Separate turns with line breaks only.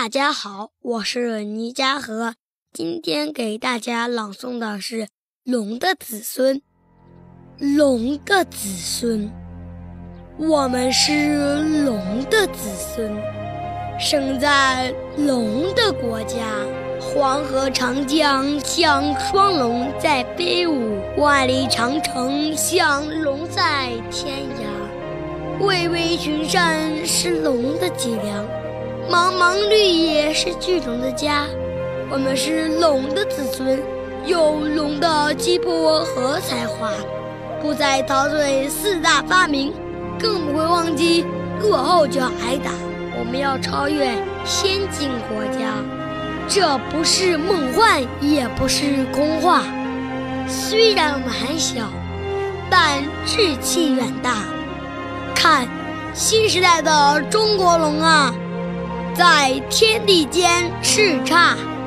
大家好，我是倪家和，今天给大家朗诵的是《龙的子孙》。龙的子孙，我们是龙的子孙，生在龙的国家。黄河、长江像双龙在飞舞，万里长城像龙在天涯。巍巍群山是龙的脊梁，茫茫绿野是巨龙的家。我们是龙的子孙，有龙的气魄和才华，不再陶醉四大发明，更不会忘记落后就要挨打。我们要超越先进国家。这不是梦幻，也不是空话。虽然我们还小，但志气远大。看，新时代的中国龙啊，在天地间叱咤。